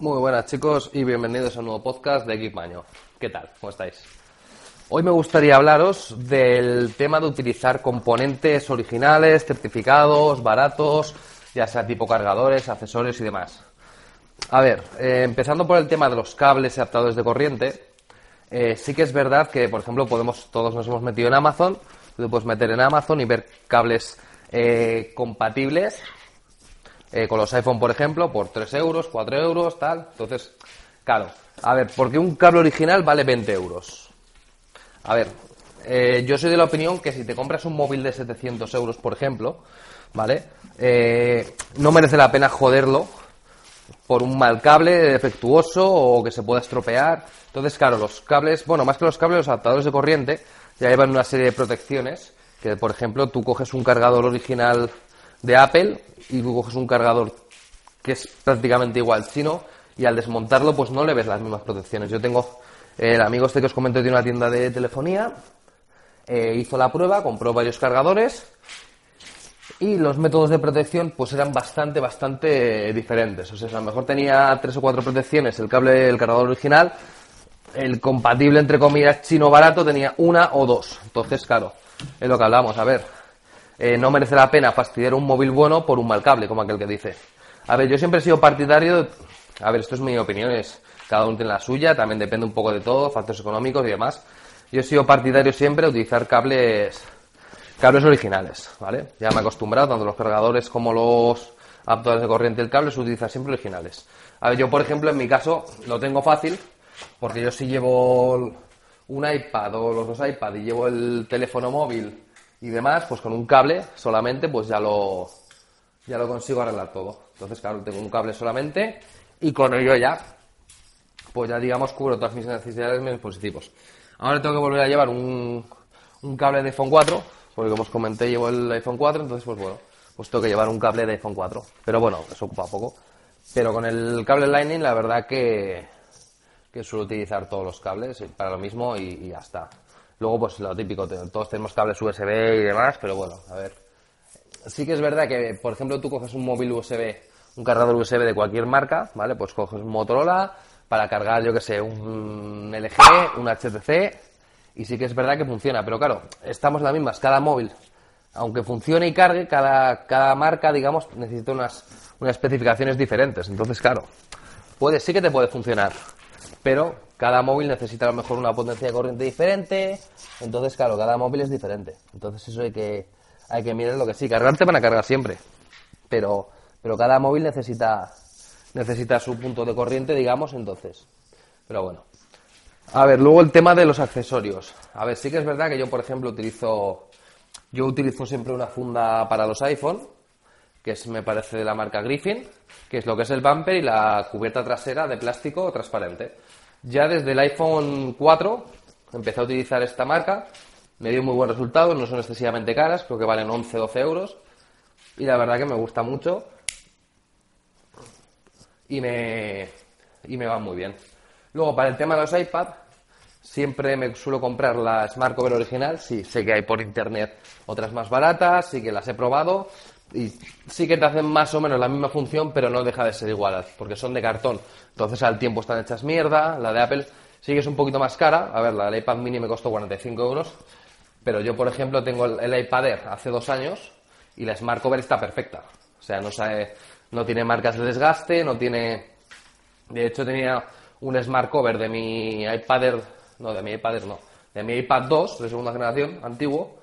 Muy buenas chicos y bienvenidos a un nuevo podcast de Equipmaño. ¿Qué tal? ¿Cómo estáis? Hoy me gustaría hablaros del tema de utilizar componentes originales, certificados, baratos, ya sea tipo cargadores, accesorios y demás. A ver, eh, empezando por el tema de los cables y adaptadores de corriente, eh, sí que es verdad que, por ejemplo, podemos todos nos hemos metido en Amazon, te puedes meter en Amazon y ver cables eh, compatibles eh, con los iPhone, por ejemplo, por 3 euros, 4 euros, tal. Entonces, claro, a ver, porque un cable original vale 20 euros. A ver, eh, yo soy de la opinión que si te compras un móvil de 700 euros, por ejemplo, ¿vale? Eh, no merece la pena joderlo por un mal cable defectuoso o que se pueda estropear. Entonces, claro, los cables, bueno, más que los cables, los adaptadores de corriente ya llevan una serie de protecciones que, por ejemplo, tú coges un cargador original de Apple y tú coges un cargador que es prácticamente igual chino y al desmontarlo pues no le ves las mismas protecciones. Yo tengo el amigo este que os comenté de una tienda de telefonía, eh, hizo la prueba, compró varios cargadores y los métodos de protección pues eran bastante, bastante diferentes. O sea, a lo mejor tenía tres o cuatro protecciones el cable, el cargador original, el compatible entre comillas chino barato tenía una o dos. Entonces, claro, es lo que hablamos. A ver, eh, no merece la pena fastidiar un móvil bueno por un mal cable, como aquel que dice. A ver, yo siempre he sido partidario, a ver, esto es mi opinión, es cada uno tiene la suya, también depende un poco de todo, factores económicos y demás. Yo he sido partidario siempre de utilizar cables, cables originales, ¿vale? Ya me he acostumbrado, tanto los cargadores como los adaptadores de corriente del cable, se utilizan siempre originales. A ver, yo por ejemplo, en mi caso, lo tengo fácil, porque yo si llevo un iPad o los dos iPad y llevo el teléfono móvil y demás, pues con un cable solamente, pues ya lo, ya lo consigo arreglar todo. Entonces, claro, tengo un cable solamente y con ello ya, pues ya digamos cubro todas mis necesidades de mis dispositivos. Ahora tengo que volver a llevar un, un cable de iPhone 4, porque como os comenté llevo el iPhone 4, entonces pues bueno, pues tengo que llevar un cable de iPhone 4. Pero bueno, eso ocupa poco. Pero con el cable Lightning la verdad que, que suelo utilizar todos los cables para lo mismo y, y ya está. Luego, pues lo típico, todos tenemos cables USB y demás, pero bueno, a ver. Sí que es verdad que, por ejemplo, tú coges un móvil USB, un cargador USB de cualquier marca, ¿vale? Pues coges un Motorola para cargar, yo que sé, un LG, un HTC, y sí que es verdad que funciona, pero claro, estamos las mismas, cada móvil, aunque funcione y cargue, cada, cada marca, digamos, necesita unas, unas especificaciones diferentes. Entonces, claro, puede, sí que te puede funcionar, pero cada móvil necesita a lo mejor una potencia de corriente diferente, entonces claro, cada móvil es diferente. Entonces eso hay que, hay que mirar lo que sí, cargarte van a cargar siempre, pero, pero cada móvil necesita, necesita su punto de corriente, digamos, entonces. Pero bueno. A ver, luego el tema de los accesorios. A ver, sí que es verdad que yo, por ejemplo, utilizo, yo utilizo siempre una funda para los iPhone, que es, me parece de la marca Griffin, que es lo que es el bumper y la cubierta trasera de plástico transparente. Ya desde el iPhone 4 empecé a utilizar esta marca, me dio muy buenos resultados, no son excesivamente caras, creo que valen 11-12 euros, y la verdad que me gusta mucho y me, y me va muy bien. Luego, para el tema de los iPad, siempre me suelo comprar la Smart Cover original, sí, sé que hay por internet otras más baratas, sí que las he probado, y sí que te hacen más o menos la misma función, pero no deja de ser igual, porque son de cartón. Entonces al tiempo están hechas mierda. La de Apple sí que es un poquito más cara. A ver, la del iPad mini me costó 45 euros. Pero yo, por ejemplo, tengo el, iPad Air hace dos años y la Smart Cover está perfecta. O sea, no, no tiene marcas de desgaste, no tiene... De hecho, tenía un Smart Cover de mi iPad. No, de mi iPad no. De mi iPad 2, de segunda generación, antiguo,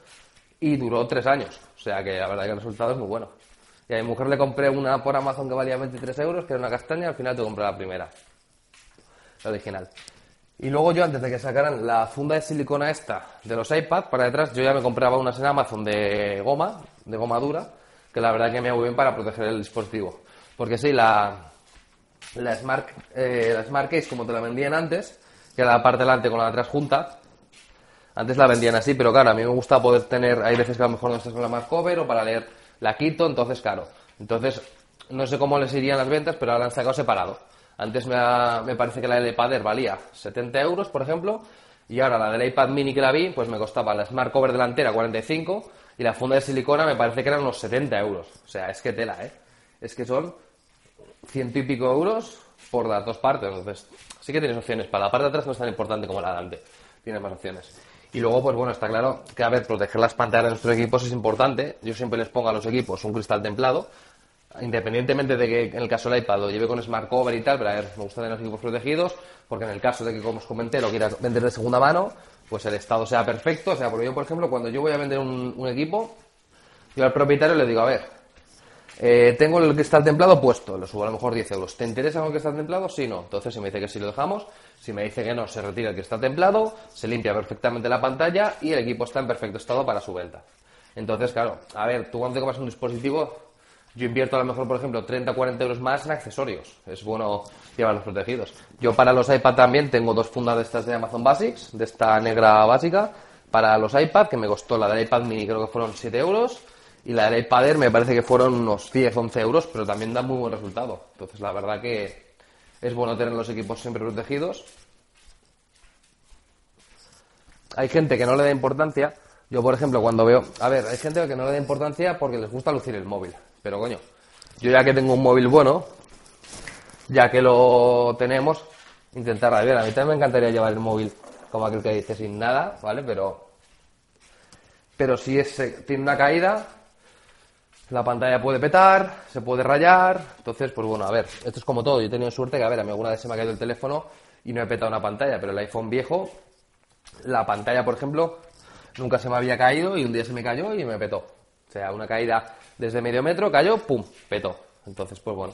y duró tres años. O sea que la verdad que el resultado es muy bueno. Y a mi mujer le compré una por Amazon que valía 23 euros, que era una castaña, al final te compré la primera. La original. Y luego yo, antes de que sacaran la funda de silicona esta de los iPad, para detrás, yo ya me compraba unas en Amazon de goma, de goma dura, que la verdad que me va muy bien para proteger el dispositivo. Porque sí, la, la, Smart, eh, la Smart Case, como te la vendían antes, que era la parte delante con la de atrás junta, antes la vendían así, pero claro, a mí me gusta poder tener, hay veces que a lo mejor no estás con la Smart Cover o para leer la quito, entonces claro. Entonces, no sé cómo les irían las ventas, pero ahora han sacado separado. Antes me, me parece que la del iPad Air valía 70 euros, por ejemplo, y ahora la del iPad mini que la vi, pues me costaba la Smart Cover delantera 45 y la funda de silicona me parece que eran unos 70 euros. O sea, es que tela, ¿eh? Es que son ciento y pico euros por las dos partes. Entonces, sí que tienes opciones. Para la parte de atrás no es tan importante como la de adelante. Tienes más opciones. Y luego, pues bueno, está claro que, a ver, proteger las pantallas de nuestros equipos es importante. Yo siempre les pongo a los equipos un cristal templado, independientemente de que en el caso del iPad lo lleve con smart cover y tal, pero a ver, me gusta tener los equipos protegidos, porque en el caso de que, como os comenté, lo quieras vender de segunda mano, pues el estado sea perfecto. O sea, porque yo, por ejemplo, cuando yo voy a vender un, un equipo, yo al propietario le digo, a ver, eh, tengo el cristal templado puesto, lo subo a lo mejor 10 euros. ¿Te interesa el cristal templado? Sí, no. Entonces, si me dice que sí lo dejamos, si me dice que no, se retira el cristal templado, se limpia perfectamente la pantalla y el equipo está en perfecto estado para su venta. Entonces, claro, a ver, tú cuando te compras un dispositivo, yo invierto a lo mejor, por ejemplo, 30 o 40 euros más en accesorios. Es bueno llevarlos protegidos. Yo para los iPad también tengo dos fundas de estas de Amazon Basics, de esta negra básica, para los iPad, que me costó la del iPad mini, creo que fueron 7 euros y la del iPad Air me parece que fueron unos 10, 11 euros, pero también da muy buen resultado. Entonces, la verdad que es bueno tener los equipos siempre protegidos. Hay gente que no le da importancia. Yo, por ejemplo, cuando veo... A ver, hay gente que no le da importancia porque les gusta lucir el móvil. Pero, coño, yo ya que tengo un móvil bueno, ya que lo tenemos, intentar... A ver, a mí también me encantaría llevar el móvil como aquel que dice sin nada, ¿vale? Pero... Pero si es, tiene una caída, la pantalla puede petar, se puede rayar. Entonces, pues bueno, a ver, esto es como todo. Yo he tenido suerte que, a ver, a mí alguna vez se me ha caído el teléfono y no he petado una pantalla, pero el iPhone viejo, la pantalla, por ejemplo, nunca se me había caído y un día se me cayó y me petó. O sea, una caída desde medio metro, cayó, pum, petó. Entonces, pues bueno,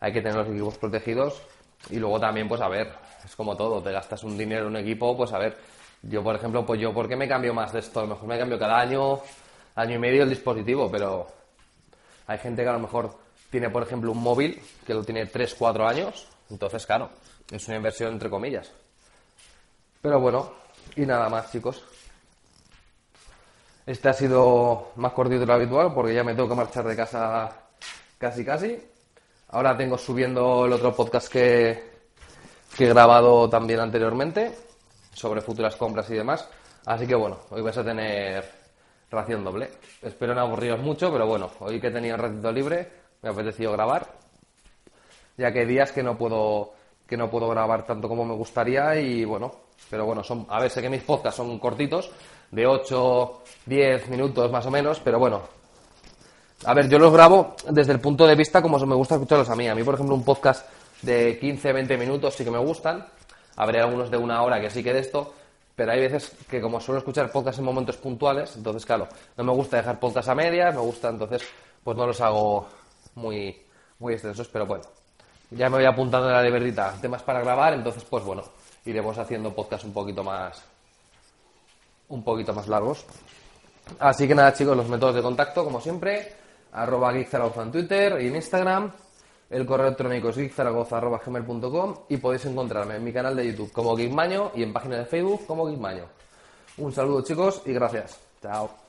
hay que tener los equipos protegidos y luego también, pues a ver, es como todo, te gastas un dinero en un equipo, pues a ver, yo por ejemplo, pues yo, ¿por qué me cambio más de esto? A lo mejor me cambio cada año, año y medio el dispositivo, pero hay gente que a lo mejor tiene, por ejemplo, un móvil que lo tiene 3, 4 años. Entonces, claro, es una inversión entre comillas. Pero bueno, y nada más, chicos. Este ha sido más cortito de lo habitual porque ya me tengo que marchar de casa casi casi. Ahora tengo subiendo el otro podcast que, que he grabado también anteriormente sobre futuras compras y demás. Así que bueno, hoy vais a tener ración doble. Espero no aburriros mucho, pero bueno, hoy que he tenido un ratito libre, me ha apetecido grabar, ya que hay días que no puedo que no puedo grabar tanto como me gustaría y bueno, pero bueno, son a ver, sé que mis podcasts son cortitos, de 8, 10 minutos más o menos, pero bueno. A ver, yo los grabo desde el punto de vista como me gusta escucharlos a mí. A mí, por ejemplo, un podcast de 15, 20 minutos sí que me gustan. Habré algunos de una hora que sí que de esto, pero hay veces que como suelo escuchar podcasts en momentos puntuales, entonces claro, no me gusta dejar podcasts a medias, me gusta entonces pues no los hago muy, muy extensos, pero bueno, ya me voy apuntando en la libretita temas para grabar, entonces pues bueno, iremos haciendo podcasts un poquito más un poquito más largos. Así que nada chicos, los métodos de contacto como siempre, arroba en Twitter y en Instagram, el correo electrónico es geekzaragoza.gmail.com y podéis encontrarme en mi canal de YouTube como Geekmaño y en página de Facebook como Geekmaño. Un saludo chicos y gracias. Chao.